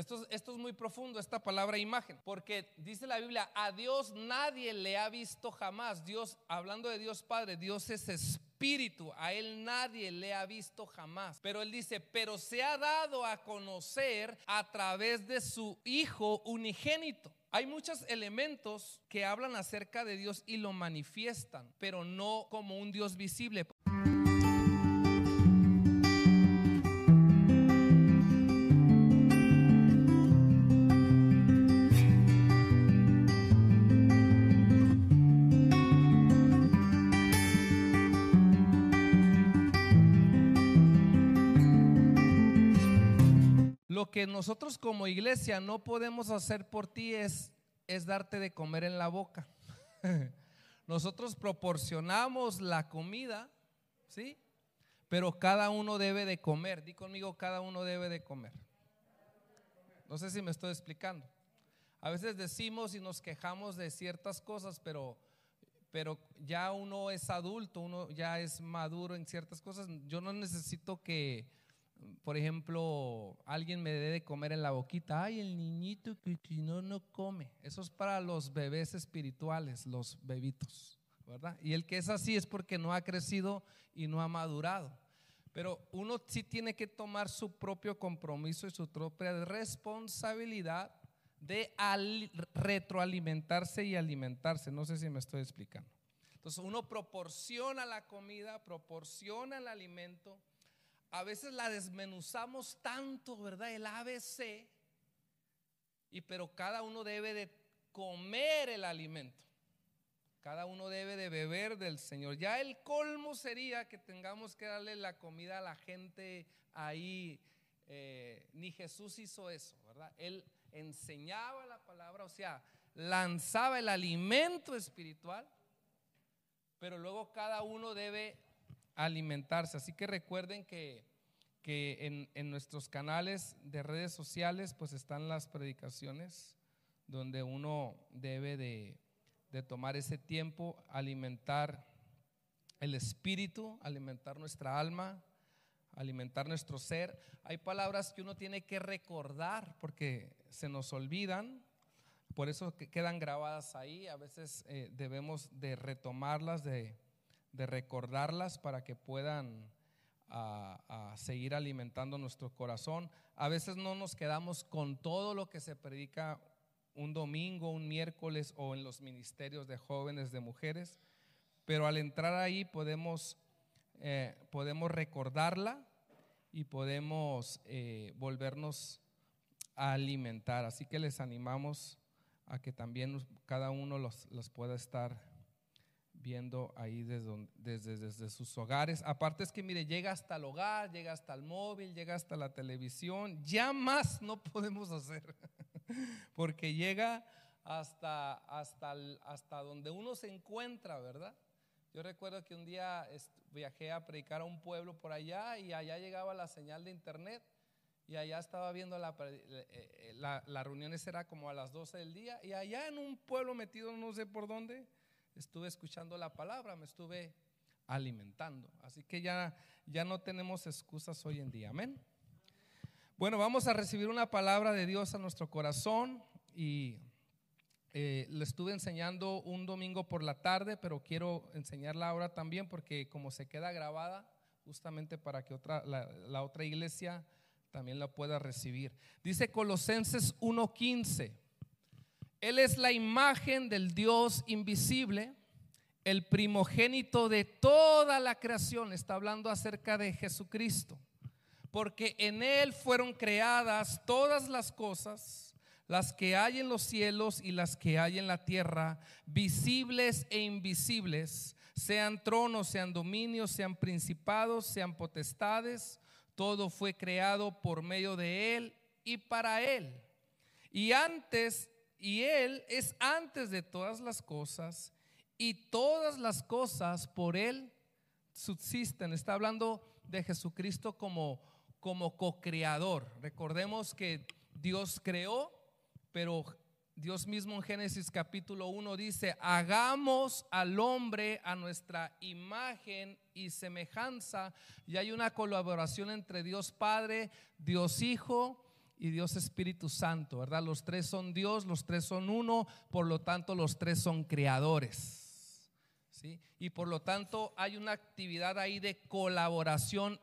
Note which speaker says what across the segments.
Speaker 1: Esto, es muy profundo, esta palabra imagen, porque dice la Biblia, a Dios nadie le ha visto jamás. Dios, hablando de Dios Padre, Dios es espíritu, a Él nadie le ha visto jamás. Pero Él dice, pero se ha dado a conocer a través de su Hijo unigénito. Hay muchos elementos que hablan acerca de Dios y lo manifiestan, pero no como un Dios visible. Lo que nosotros como iglesia no podemos hacer por ti es, es darte de comer en la boca. Nosotros proporcionamos la comida, ¿sí? Pero cada uno debe de comer. Di conmigo, cada uno debe de comer. No sé si me estoy explicando. A veces decimos y nos quejamos de ciertas cosas, pero, pero ya uno es adulto, uno ya es maduro en ciertas cosas. Yo no necesito que por ejemplo, alguien me debe de comer en la boquita, ay, el niñito que no, no come. Eso es para los bebés espirituales, los bebitos, ¿verdad? Y el que es así es porque no ha crecido y no ha madurado. Pero uno sí tiene que tomar su propio compromiso y su propia responsabilidad de retroalimentarse y alimentarse. No sé si me estoy explicando. Entonces uno proporciona la comida, proporciona el alimento a veces la desmenuzamos tanto, ¿verdad? El ABC, y pero cada uno debe de comer el alimento. Cada uno debe de beber del Señor. Ya el colmo sería que tengamos que darle la comida a la gente ahí. Eh, ni Jesús hizo eso, ¿verdad? Él enseñaba la palabra, o sea, lanzaba el alimento espiritual, pero luego cada uno debe alimentarse. Así que recuerden que, que en, nuestros canales de redes sociales pues están las predicaciones donde uno debe de, de tomar ese tiempo, alimentar el espíritu, alimentar nuestra alma, alimentar nuestro ser. Hay palabras que uno tiene que recordar porque se nos olvidan, por eso quedan grabadas ahí. A veces eh, debemos de retomarlas, de de recordarlas para que puedan a, seguir alimentando nuestro corazón. A veces no nos quedamos con todo lo que se predica un domingo, un miércoles o en los ministerios de jóvenes, de mujeres, pero al entrar ahí podemos, eh, podemos recordarla y podemos eh, volvernos a alimentar. Así que les animamos a que también cada uno los, los pueda estar viendo ahí desde, desde, desde, sus hogares. Aparte es que, mire, llega hasta el hogar, llega hasta el móvil, llega hasta la televisión. Ya más no podemos hacer, porque llega hasta, hasta, hasta donde uno se encuentra, ¿verdad? Yo recuerdo que un día viajé a predicar a un pueblo por allá y allá llegaba la señal de internet y allá estaba viendo la, eh, eh, la, la reunión, era como a las 12 del día y allá en un pueblo metido no sé por dónde, estuve escuchando la palabra, me estuve alimentando. Así que ya, ya no tenemos excusas hoy en día. Amén. Bueno, vamos a recibir una palabra de Dios a nuestro corazón y eh, le estuve enseñando un domingo por la tarde, pero quiero enseñarla ahora también porque como se queda grabada, justamente para que otra, la, la otra iglesia también la pueda recibir. Dice Colosenses 1.15. Él es la imagen del Dios invisible, el primogénito de toda la creación. Está hablando acerca de Jesucristo. Porque en Él fueron creadas todas las cosas, las que hay en los cielos y las que hay en la tierra, visibles e invisibles, sean tronos, sean dominios, sean principados, sean potestades. Todo fue creado por medio de Él y para Él. Y antes y Él es antes de todas las cosas y todas las cosas por Él subsisten. Está hablando de Jesucristo como, como co-creador. Recordemos que Dios creó, pero Dios mismo en Génesis capítulo 1 dice, hagamos al hombre a nuestra imagen y semejanza. Y hay una colaboración entre Dios Padre, Dios Hijo y Dios Espíritu Santo, ¿verdad? Los tres son Dios, los tres son uno, por lo tanto los tres son creadores. ¿sí? Y por lo tanto hay una actividad ahí de colaboración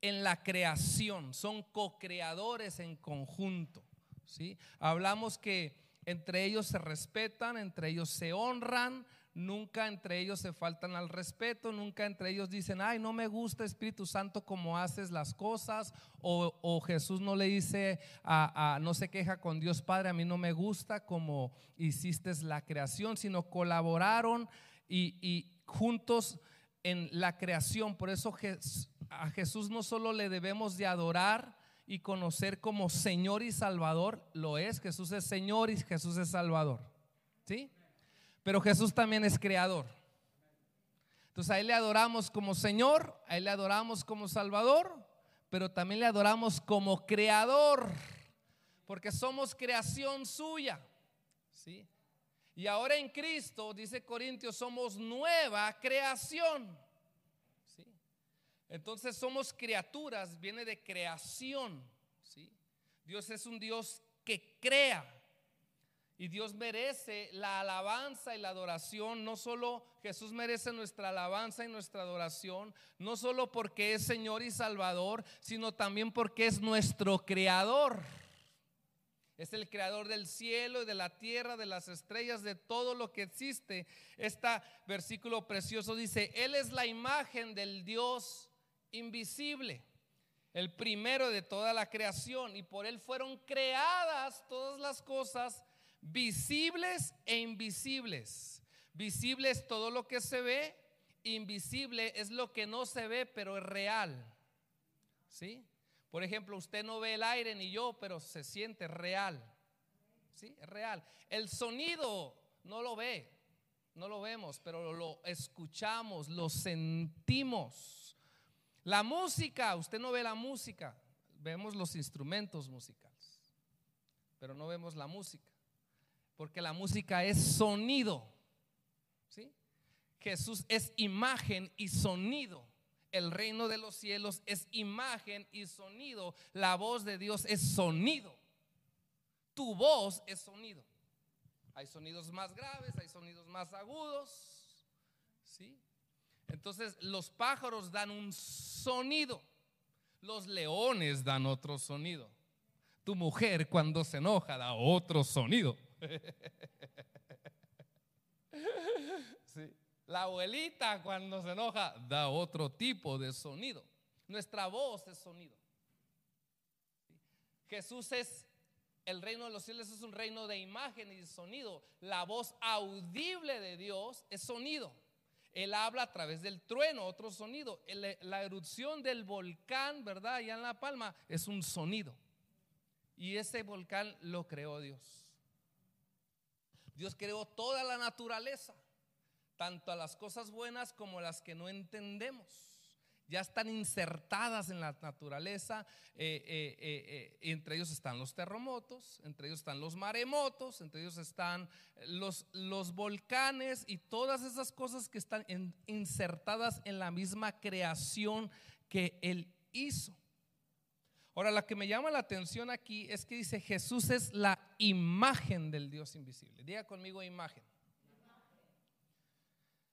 Speaker 1: en la creación, son co-creadores en conjunto. ¿sí? Hablamos que entre ellos se respetan, entre ellos se honran, nunca entre ellos se faltan al respeto, nunca entre ellos dicen, ay, no me gusta Espíritu Santo como haces las cosas, o, Jesús no le dice, a, no se queja con Dios Padre, a mí no me gusta como hiciste la creación, sino colaboraron y, y juntos en la creación. Por eso a Jesús no solo le debemos de adorar, y conocer como Señor y Salvador, lo es, Jesús es Señor y Jesús es Salvador. ¿Sí? Pero Jesús también es creador. Entonces a Él le adoramos como Señor, a Él le adoramos como Salvador, pero también le adoramos como creador, porque somos creación suya. ¿Sí? Y ahora en Cristo, dice Corintios, somos nueva creación. ¿Sí? Entonces somos criaturas, viene de creación. ¿sí? Dios es un Dios que crea. Y Dios merece la alabanza y la adoración. No solo Jesús merece nuestra alabanza y nuestra adoración, no solo porque es Señor y Salvador, sino también porque es nuestro creador. Es el creador del cielo y de la tierra, de las estrellas, de todo lo que existe. Este versículo precioso dice, Él es la imagen del Dios invisible, el primero de toda la creación, y por Él fueron creadas todas las cosas visibles e invisibles. Visible es todo lo que se ve, invisible es lo que no se ve, pero es real. ¿Sí? Por ejemplo, usted no ve el aire ni yo, pero se siente real. ¿Sí? Es real. El sonido no lo ve, no lo vemos, pero lo escuchamos, lo sentimos. La música, usted no ve la música, vemos los instrumentos musicales, pero no vemos la música. Porque la música es sonido. ¿sí? Jesús es imagen y sonido. El reino de los cielos es imagen y sonido. La voz de Dios es sonido. Tu voz es sonido. Hay sonidos más graves, hay sonidos más agudos. ¿Sí? Entonces los pájaros dan un sonido. Los leones dan otro sonido. Tu mujer cuando se enoja da otro sonido. La abuelita cuando se enoja da otro tipo de sonido. Nuestra voz es sonido. Jesús es, el reino de los cielos es un reino de imagen y sonido. La voz audible de Dios es sonido. Él habla a través del trueno, otro sonido. La erupción del volcán, ¿verdad? Allá en La Palma es un sonido. Y ese volcán lo creó Dios. Dios creó toda la naturaleza, tanto a las cosas buenas como las que no entendemos. Ya están insertadas en la naturaleza. Eh, eh, eh, entre ellos están los terremotos, entre ellos están los maremotos, entre ellos están los, los volcanes y todas esas cosas que están insertadas en la misma creación que Él hizo. Ahora, lo que me llama la atención aquí es que dice Jesús es la imagen del Dios invisible. Diga conmigo imagen.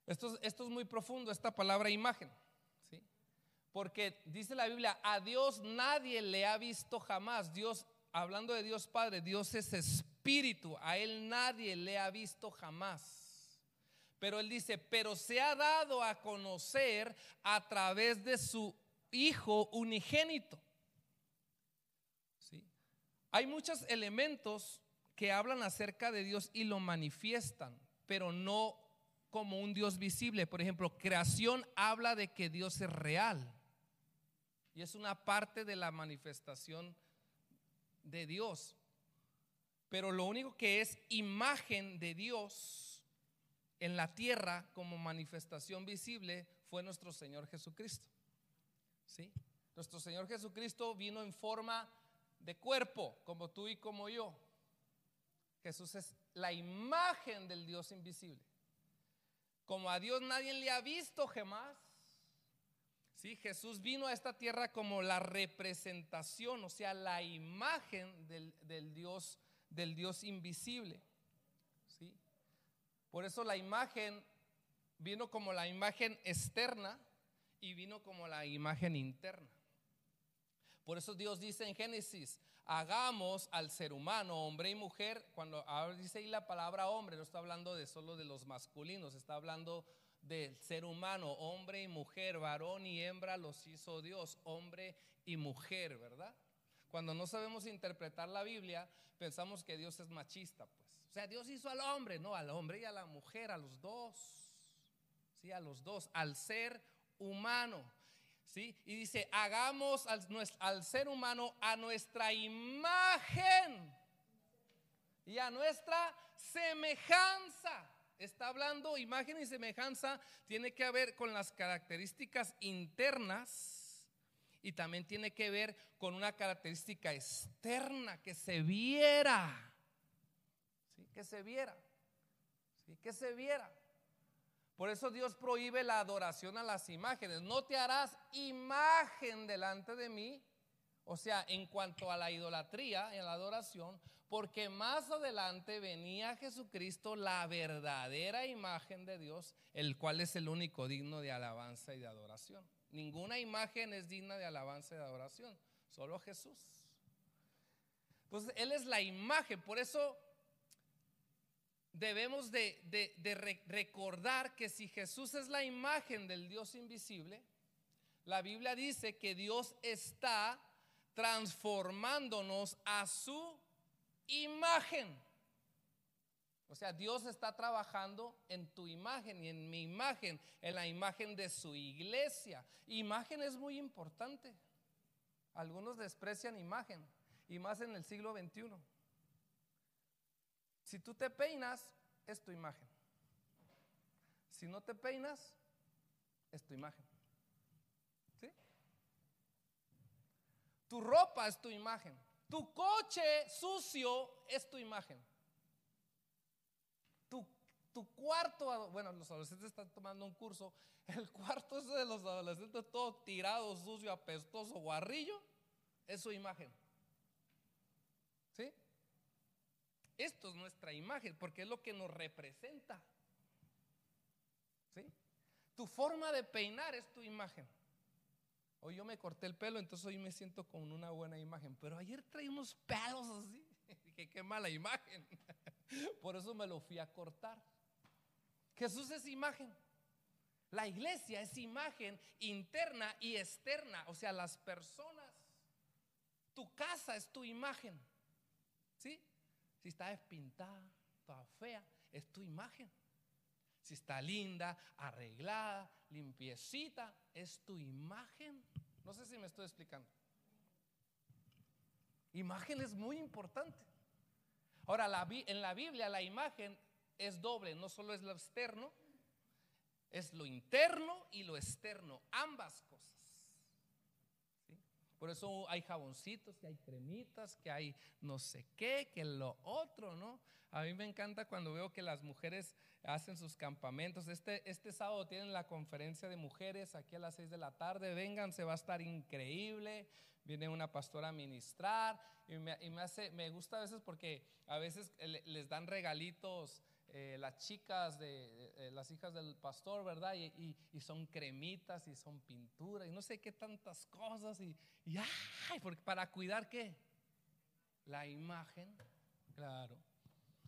Speaker 1: Esto, esto es muy profundo, esta palabra imagen. ¿sí? Porque dice la Biblia, a Dios nadie le ha visto jamás. Dios, hablando de Dios Padre, Dios es espíritu. A Él nadie le ha visto jamás. Pero Él dice, pero se ha dado a conocer a través de su Hijo unigénito hay muchos elementos que hablan acerca de Dios y lo manifiestan, pero no como un Dios visible. Por ejemplo, creación habla de que Dios es real y es una parte de la manifestación de Dios. Pero lo único que es imagen de Dios en la tierra como manifestación visible fue nuestro Señor Jesucristo. ¿Sí? Nuestro Señor Jesucristo vino en forma de cuerpo, como tú y como yo. Jesús es la imagen del Dios invisible. Como a Dios nadie le ha visto jamás, ¿Sí? Jesús vino a esta tierra como la representación, o sea, la imagen del, del Dios, del Dios invisible. ¿Sí? Por eso la imagen vino como la imagen externa y vino como la imagen interna. Por eso Dios dice en Génesis, hagamos al ser humano, hombre y mujer, cuando dice ahí la palabra hombre, no está hablando de solo de los masculinos, está hablando del ser humano, hombre y mujer, varón y hembra los hizo Dios, hombre y mujer, ¿verdad? Cuando no sabemos interpretar la Biblia, pensamos que Dios es machista, pues. O sea, Dios hizo al hombre, no, al hombre y a la mujer, a los dos. Sí, a los dos, al ser humano. ¿Sí? Y dice, hagamos al, ser humano a nuestra imagen y a nuestra semejanza. Está hablando imagen y semejanza, tiene que ver con las características internas y también tiene que ver con una característica externa que se viera. ¿Sí? Que se viera. ¿Sí? Que se viera. Por eso Dios prohíbe la adoración a las imágenes. No te harás imagen delante de mí. O sea, en cuanto a la idolatría y a la adoración, porque más adelante venía Jesucristo, la verdadera imagen de Dios, el cual es el único digno de alabanza y de adoración. Ninguna imagen es digna de alabanza y de adoración, solo Jesús. Pues Él es la imagen, por eso debemos de, recordar que si Jesús es la imagen del Dios invisible, la Biblia dice que Dios está transformándonos a su imagen. O sea, Dios está trabajando en tu imagen y en mi imagen, en la imagen de su iglesia. Imagen es muy importante. Algunos desprecian imagen, y más en el siglo XXI. Si tú te peinas, es tu imagen. Si no te peinas, es tu imagen. ¿Sí? Tu ropa es tu imagen. Tu coche sucio es tu imagen. Tu, tu cuarto, bueno, los adolescentes están tomando un curso. El cuarto ese de los adolescentes todo tirado, sucio, apestoso, guarrillo, es su imagen. ¿Sí? Esto es nuestra imagen porque es lo que nos representa. ¿Sí? Tu forma de peinar es tu imagen. Hoy yo me corté el pelo, entonces hoy me siento con una buena imagen. Pero ayer traí unos pelos así. Dije, qué mala imagen. Por eso me lo fui a cortar. Jesús es imagen. La iglesia es imagen interna y externa. O sea, las personas. Tu casa es tu imagen. ¿Sí? Si está despintada, toda fea, es tu imagen. Si está linda, arreglada, limpiecita, es tu imagen. No sé si me estoy explicando. Imagen es muy importante. Ahora, en la Biblia la imagen es doble, no solo es lo externo, es lo interno y lo externo, ambas cosas. Por eso hay jaboncitos, que hay cremitas, que hay no sé qué, que lo otro, ¿no? A mí me encanta cuando veo que las mujeres hacen sus campamentos. Este, este sábado tienen la conferencia de mujeres aquí a las 6 de la tarde. Vengan, se va a estar increíble. Viene una pastora a ministrar y me, y me hace, me gusta a veces porque a veces les dan regalitos eh, las chicas de eh, las hijas del pastor, ¿verdad? Y, son cremitas y son pinturas y no sé qué tantas cosas y, ay, porque para cuidar qué? La imagen, claro.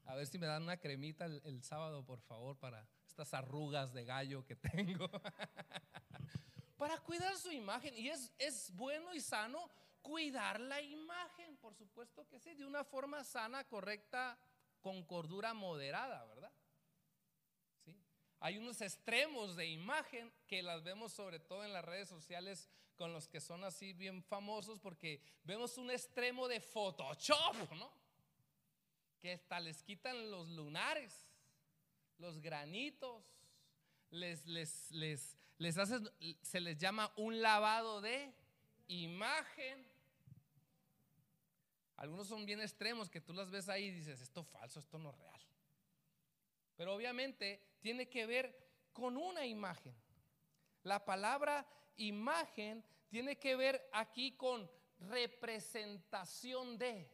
Speaker 1: A ver si me dan una cremita el, sábado, por favor, para estas arrugas de gallo que tengo. para cuidar su imagen. Y es, es bueno y sano cuidar la imagen, por supuesto que sí, de una forma sana, correcta con cordura moderada, ¿verdad? ¿Sí? Hay unos extremos de imagen que las vemos sobre todo en las redes sociales con los que son así bien famosos porque vemos un extremo de Photoshop, ¿no? Que hasta les quitan los lunares, los granitos, les, les, les, les hacen, se les llama un lavado de imagen. Algunos son bien extremos que tú las ves ahí y dices, esto es falso, esto no es real. Pero obviamente tiene que ver con una imagen. La palabra imagen tiene que ver aquí con representación de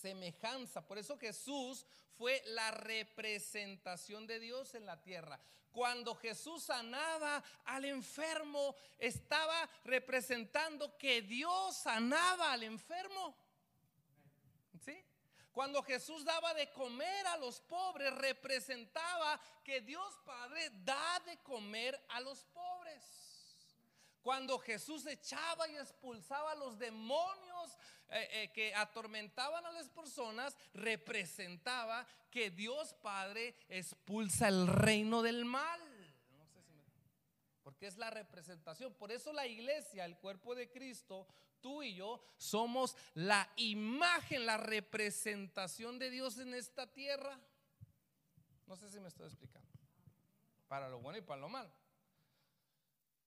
Speaker 1: semejanza. Por eso Jesús fue la representación de Dios en la tierra. Cuando Jesús sanaba al enfermo, estaba representando que Dios sanaba al enfermo. ¿Sí? Cuando Jesús daba de comer a los pobres, representaba que Dios Padre da de comer a los pobres. Cuando Jesús echaba y expulsaba a los demonios eh, eh, que atormentaban a las personas, representaba que Dios Padre expulsa el reino del mal. No sé si me, porque es la representación. Por eso la iglesia, el cuerpo de Cristo, tú y yo somos la imagen, la representación de Dios en esta tierra. No sé si me estoy explicando. Para lo bueno y para lo malo.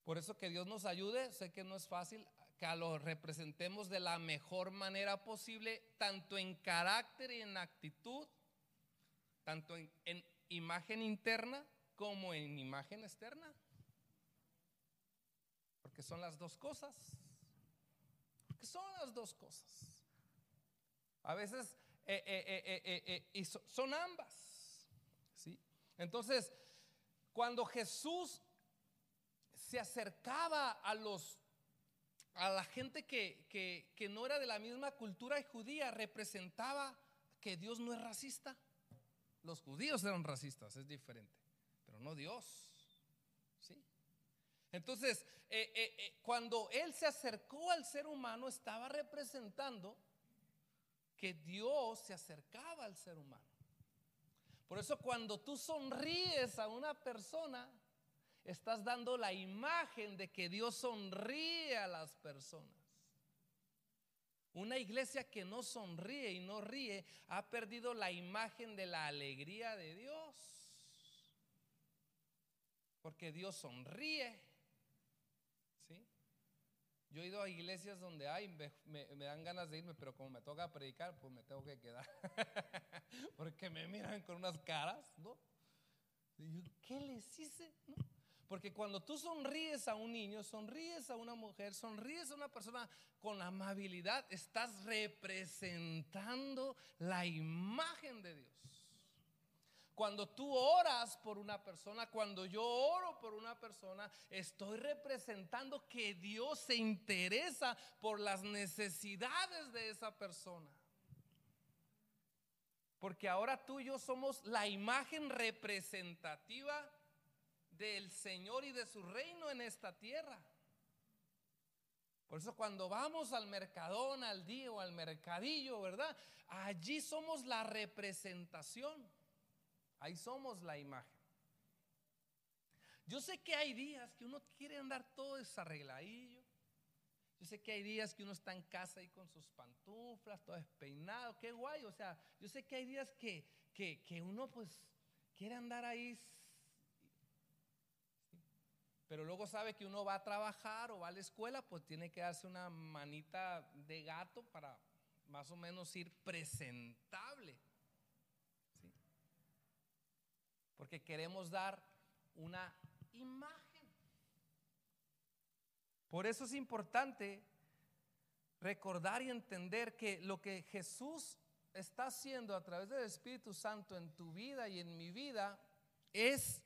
Speaker 1: Por eso que Dios nos ayude, sé que no es fácil, que lo representemos de la mejor manera posible, tanto en carácter y en actitud, tanto en, en imagen interna como en imagen externa. Porque son las dos cosas. Porque son las dos cosas. A veces eh, eh, eh, y son ambas. ¿sí? Entonces, cuando Jesús se acercaba a los a la gente que, que, no era de la misma cultura judía, representaba que Dios no es racista. Los judíos eran racistas, es diferente, pero no Dios. ¿sí? Entonces, eh, eh, eh, cuando Él se acercó al ser humano, estaba representando que Dios se acercaba al ser humano. Por eso cuando tú sonríes a una persona, estás dando la imagen de que Dios sonríe a las personas. Una iglesia que no sonríe y no ríe ha perdido la imagen de la alegría de Dios. Porque Dios sonríe. ¿Sí? Yo he ido a iglesias donde hay, me, dan ganas de irme, pero como me toca predicar, pues me tengo que quedar. Porque me miran con unas caras, ¿no? ¿qué les hice? Porque cuando tú sonríes a un niño, sonríes a una mujer, sonríes a una persona con amabilidad, estás representando la imagen de Dios. Cuando tú oras por una persona, cuando yo oro por una persona, estoy representando que Dios se interesa por las necesidades de esa persona. Porque ahora tú y yo somos la imagen representativa del Señor y de su reino en esta tierra. Por eso cuando vamos al mercadón, al día o al mercadillo, ¿verdad? Allí somos la representación. Ahí somos la imagen. Yo sé que hay días que uno quiere andar todo desarregladillo. Yo sé que hay días que uno está en casa ahí con sus pantuflas, todo despeinado, qué guay. O sea, yo sé que hay días que, que, que uno pues quiere andar ahí pero luego sabe que uno va a trabajar o va a la escuela, pues tiene que darse una manita de gato para más o menos ir presentable. Porque queremos dar una imagen. Por eso es importante recordar y entender que lo que Jesús está haciendo a través del Espíritu Santo en tu vida y en mi vida es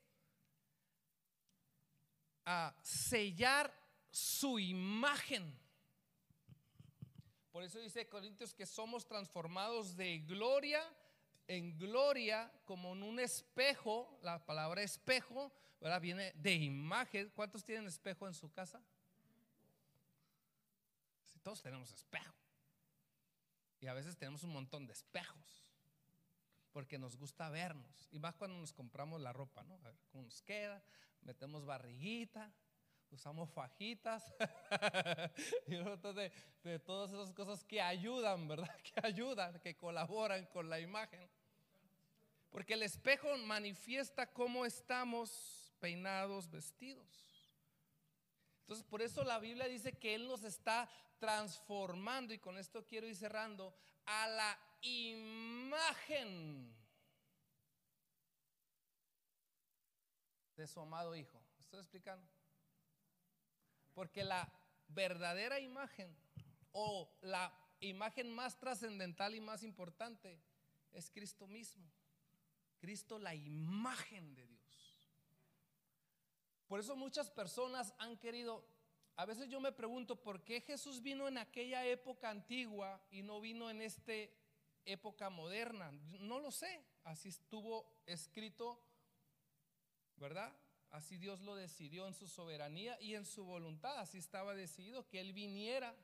Speaker 1: a sellar su imagen. Por eso dice Corintios que somos transformados de gloria en gloria como en un espejo. La palabra espejo ¿verdad? viene de imagen. ¿Cuántos tienen espejo en su casa? Todos tenemos espejo. Y a veces tenemos un montón de espejos. Porque nos gusta vernos. Y más cuando nos compramos la ropa, ¿no? A ver cómo nos queda metemos barriguita, usamos fajitas y de, de todas esas cosas que ayudan, ¿verdad? Que ayudan, que colaboran con la imagen. Porque el espejo manifiesta cómo estamos peinados, vestidos. Entonces, por eso la Biblia dice que Él nos está transformando, y con esto quiero ir cerrando, a la imagen de su amado Hijo. ¿Estoy explicando? Porque la verdadera imagen o la imagen más trascendental y más importante es Cristo mismo. Cristo la imagen de Dios. Por eso muchas personas han querido, a veces yo me pregunto, ¿por qué Jesús vino en aquella época antigua y no vino en esta época moderna? No lo sé, así estuvo escrito, ¿verdad? Así Dios lo decidió en su soberanía y en su voluntad, así estaba decidido que Él viniera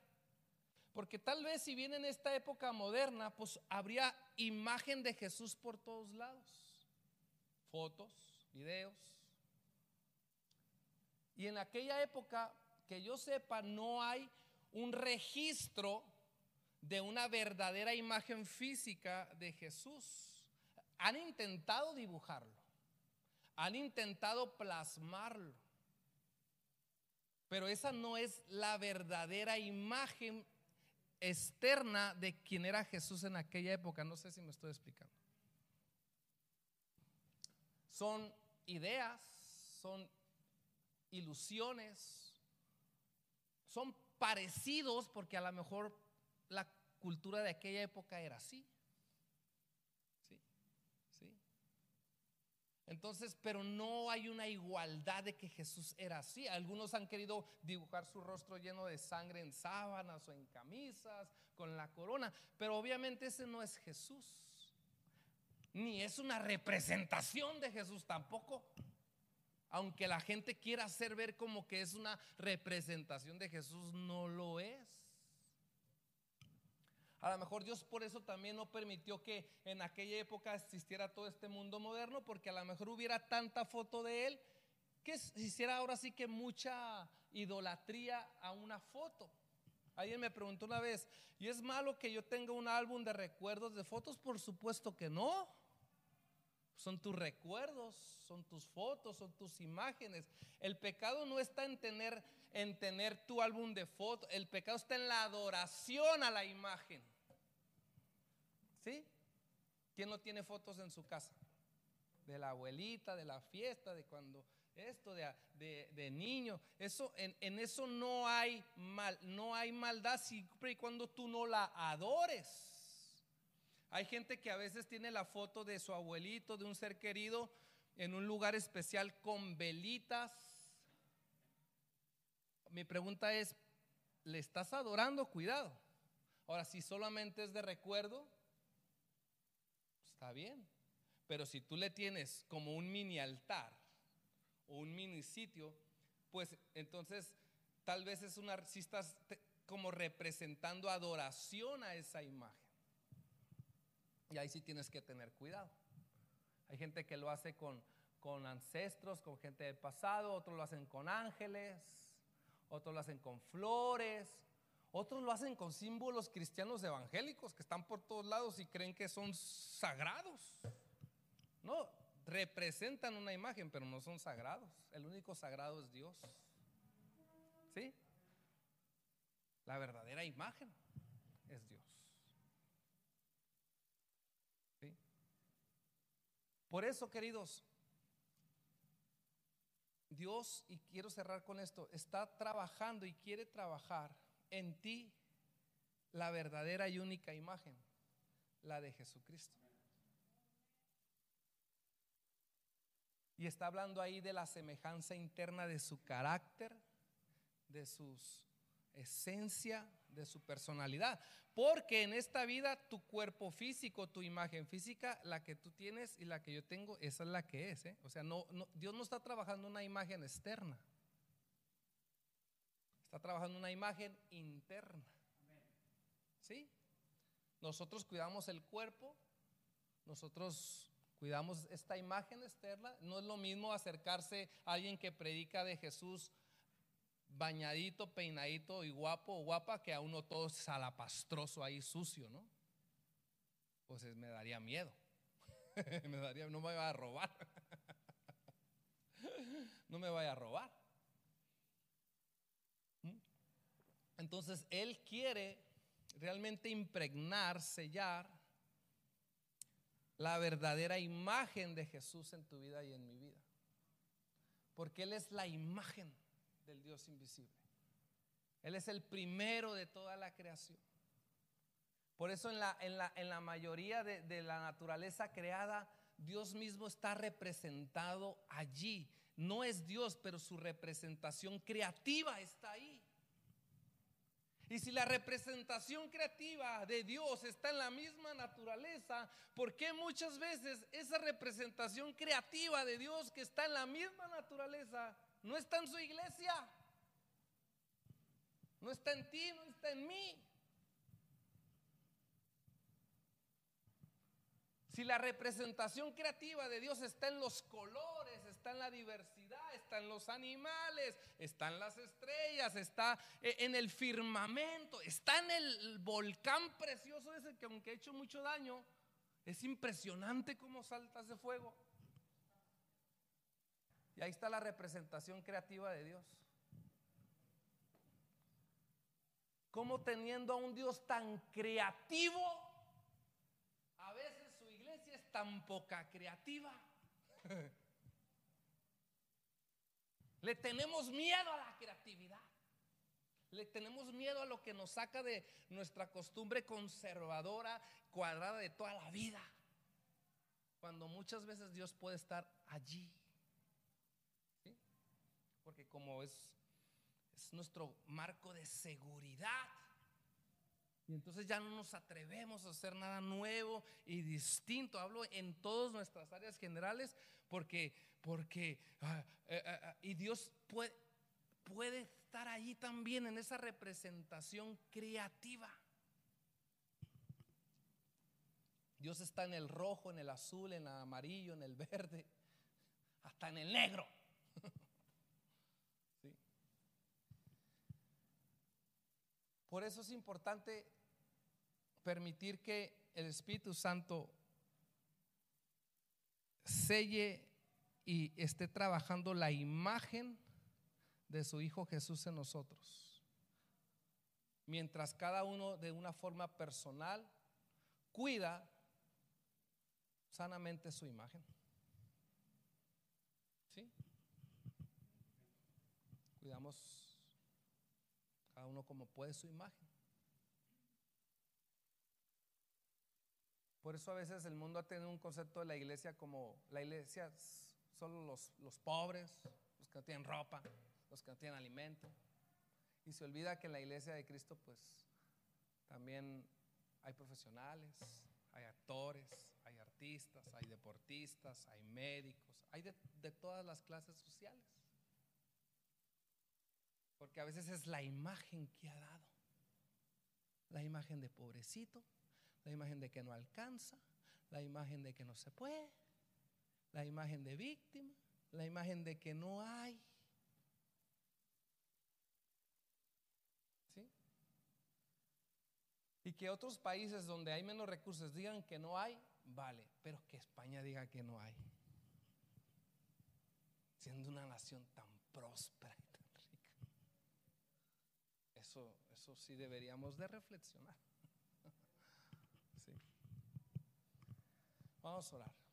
Speaker 1: porque tal vez si viene en esta época moderna, pues habría imagen de Jesús por todos lados. Fotos, videos. Y en aquella época, que yo sepa, no hay un registro de una verdadera imagen física de Jesús. Han intentado dibujarlo. Han intentado plasmarlo. Pero esa no es la verdadera imagen externa de quién era Jesús en aquella época. No sé si me estoy explicando. Son ideas, son ilusiones, son parecidos porque a lo mejor la cultura de aquella época era así. Entonces, pero no hay una igualdad de que Jesús era así. Algunos han querido dibujar su rostro lleno de sangre en sábanas o en camisas, con la corona, pero obviamente ese no es Jesús. Ni es una representación de Jesús tampoco. Aunque la gente quiera hacer ver como que es una representación de Jesús, no lo es. A lo mejor Dios por eso también no permitió que en aquella época existiera todo este mundo moderno, porque a lo mejor hubiera tanta foto de Él que hiciera ahora sí que mucha idolatría a una foto. Alguien me preguntó una vez, ¿y es malo que yo tenga un álbum de recuerdos de fotos? Por supuesto que no. Son tus recuerdos, son tus fotos, son tus imágenes. El pecado no está en tener, en tener tu álbum de fotos, el pecado está en la adoración a la imagen. ¿Sí? ¿Quién no tiene fotos en su casa? De la abuelita, de la fiesta, de cuando esto, de, de, niño. Eso, en, en, eso no hay mal, no hay maldad siempre y cuando tú no la adores. Hay gente que a veces tiene la foto de su abuelito, de un ser querido, en un lugar especial con velitas. Mi pregunta es, ¿le estás adorando? Cuidado. Ahora, si solamente es de recuerdo, está bien. Pero si tú le tienes como un mini altar o un mini sitio, pues entonces tal vez es una, si estás como representando adoración a esa imagen. Y ahí sí tienes que tener cuidado. Hay gente que lo hace con, con ancestros, con gente del pasado, otros lo hacen con ángeles, otros lo hacen con flores, otros lo hacen con símbolos cristianos evangélicos que están por todos lados y creen que son sagrados. No, representan una imagen, pero no son sagrados. El único sagrado es Dios. ¿Sí? La verdadera imagen es Dios. Por eso, queridos, Dios, y quiero cerrar con esto, está trabajando y quiere trabajar en ti la verdadera y única imagen, la de Jesucristo. Y está hablando ahí de la semejanza interna de su carácter, de su esencia, de su personalidad. Porque en esta vida tu cuerpo físico, tu imagen física, la que tú tienes y la que yo tengo, esa es la que es. ¿eh? O sea, no, Dios no está trabajando una imagen externa. Está trabajando una imagen interna. ¿Sí? Nosotros cuidamos el cuerpo, nosotros cuidamos esta imagen externa. No es lo mismo acercarse a alguien que predica de Jesús bañadito, peinadito y guapo o guapa que a uno todo salapastroso ahí sucio, ¿no? Pues me daría miedo. me daría, no me vaya a robar. no me vaya a robar. ¿Mm? Entonces Él quiere realmente impregnar, sellar la verdadera imagen de Jesús en tu vida y en mi vida. Porque Él es la imagen del Dios invisible. Él es el primero de toda la creación. Por eso en la, en la, en la mayoría de, de la naturaleza creada, Dios mismo está representado allí. No es Dios, pero su representación creativa está ahí. Y si la representación creativa de Dios está en la misma naturaleza, ¿por qué muchas veces esa representación creativa de Dios que está en la misma naturaleza no está en su iglesia? No está en ti, no está en mí. Si la representación creativa de Dios está en los colores, está en la diversidad, está en los animales, está en las estrellas, está e, en el firmamento, está en el volcán precioso ese que aunque ha hecho mucho daño, es impresionante cómo salta ese fuego. Y ahí está la representación creativa de Dios. Como teniendo a un Dios tan creativo, tan poca creativa. Le tenemos miedo a la creatividad. Le tenemos miedo a lo que nos saca de nuestra costumbre conservadora, cuadrada de toda la vida. Cuando muchas veces Dios puede estar allí. Porque como es, es nuestro marco de seguridad. Y entonces ya no nos atrevemos a hacer nada nuevo y distinto. Hablo en todas nuestras áreas generales porque, porque, ah, eh, eh, ah, y Dios puede, estar ahí también en esa representación creativa. Dios está en el rojo, en el azul, en el amarillo, en el verde, hasta en el negro. Por eso es importante permitir que el Espíritu Santo selle y esté trabajando la imagen de su Hijo Jesús en nosotros. Mientras cada uno de una forma personal cuida sanamente su imagen. ¿Sí? Cuidamos uno como puede su imagen. Por eso a veces el mundo ha tenido un concepto de la iglesia como la iglesia solo los, los pobres, los que no tienen ropa, los que no tienen alimento. Y se olvida que en la iglesia de Cristo pues también hay profesionales, hay actores, hay artistas, hay deportistas, hay médicos, hay de, de todas las clases sociales. Porque a veces es la imagen que ha dado. La imagen de pobrecito, la imagen de que no alcanza, la imagen de que no se puede, la imagen de víctima, la imagen de que no hay. ¿Sí? Y que otros países donde hay menos recursos digan que no hay, vale, pero que España diga que no hay. Siendo una nación tan próspera. Eso, sí deberíamos de reflexionar. Vamos a orar.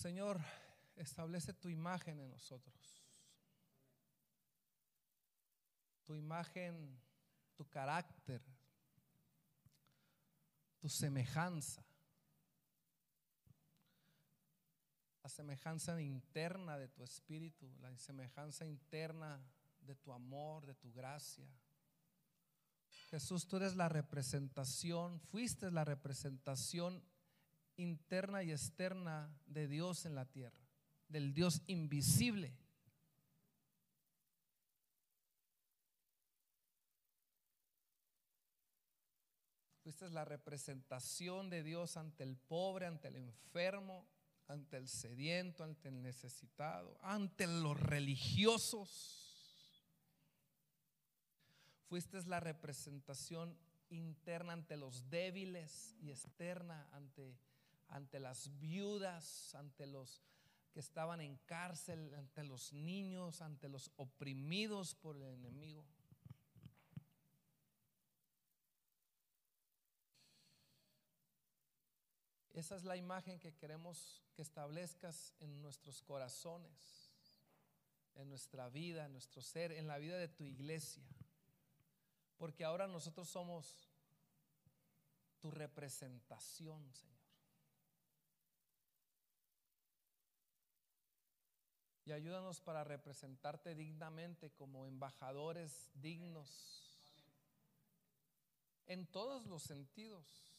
Speaker 1: Señor, establece tu imagen en nosotros. Tu imagen, tu carácter, tu semejanza. La semejanza interna de tu espíritu, la semejanza interna de tu amor, de tu gracia. Jesús, tú eres la representación, fuiste la representación interna y externa de Dios en la tierra, del Dios invisible. Fuiste la representación de Dios ante el pobre, ante el enfermo, ante el sediento, ante el necesitado, ante los religiosos. Fuiste la representación interna ante los débiles y externa ante, ante las viudas, ante los que estaban en cárcel, ante los niños, ante los oprimidos por el enemigo. Esa es la imagen que queremos que establezcas en nuestros corazones, en nuestra vida, en nuestro ser, en la vida de tu iglesia. Porque ahora nosotros somos tu representación, Señor. Y ayúdanos para representarte dignamente como embajadores dignos en todos los sentidos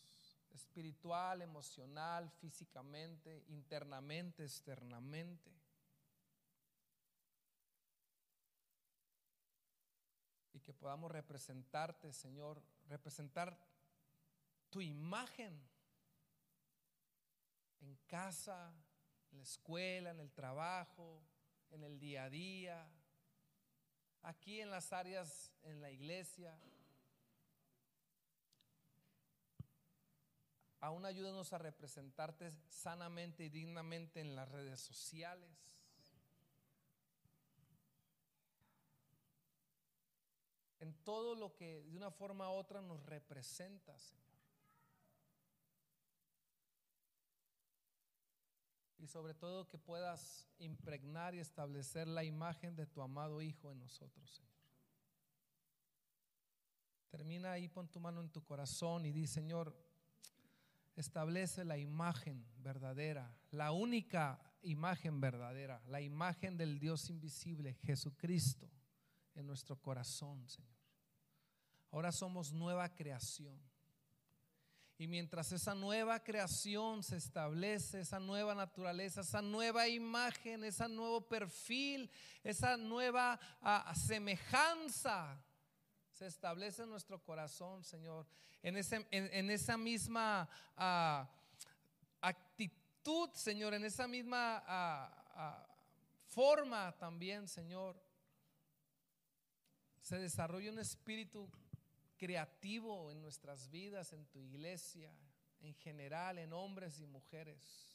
Speaker 1: espiritual, emocional, físicamente, internamente, externamente. Y que podamos representarte, Señor, representar tu imagen en casa, en la escuela, en el trabajo, en el día a día, aquí en las áreas, en la iglesia, Aún ayúdanos a representarte sanamente y dignamente en las redes sociales. En todo lo que de una forma u otra nos representa, Señor. Y sobre todo que puedas impregnar y establecer la imagen de tu amado Hijo en nosotros, Señor. Termina ahí, pon tu mano en tu corazón y di, Señor, establece la imagen verdadera, la única imagen verdadera, la imagen del Dios invisible, Jesucristo, en nuestro corazón, Señor. Ahora somos nueva creación. Y mientras esa nueva creación se establece, esa nueva naturaleza, esa nueva imagen, ese nuevo perfil, esa nueva ah, semejanza se establece en nuestro corazón, Señor, en, ese, en, esa misma ah, actitud, Señor, en esa misma ah, ah, forma también, Señor, se desarrolla un espíritu creativo en nuestras vidas, en tu iglesia, en general, en hombres y mujeres.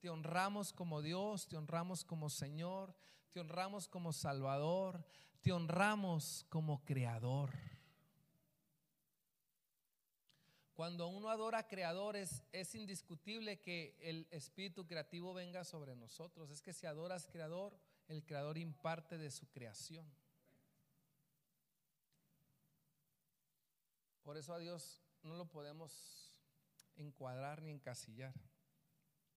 Speaker 1: Te honramos como Dios, te honramos como Señor, te honramos como Salvador, honramos como creador. Cuando uno adora creadores, es indiscutible que el espíritu creativo venga sobre nosotros. Es que si adoras creador, el creador imparte de su creación. Por eso a Dios no lo podemos encuadrar ni encasillar.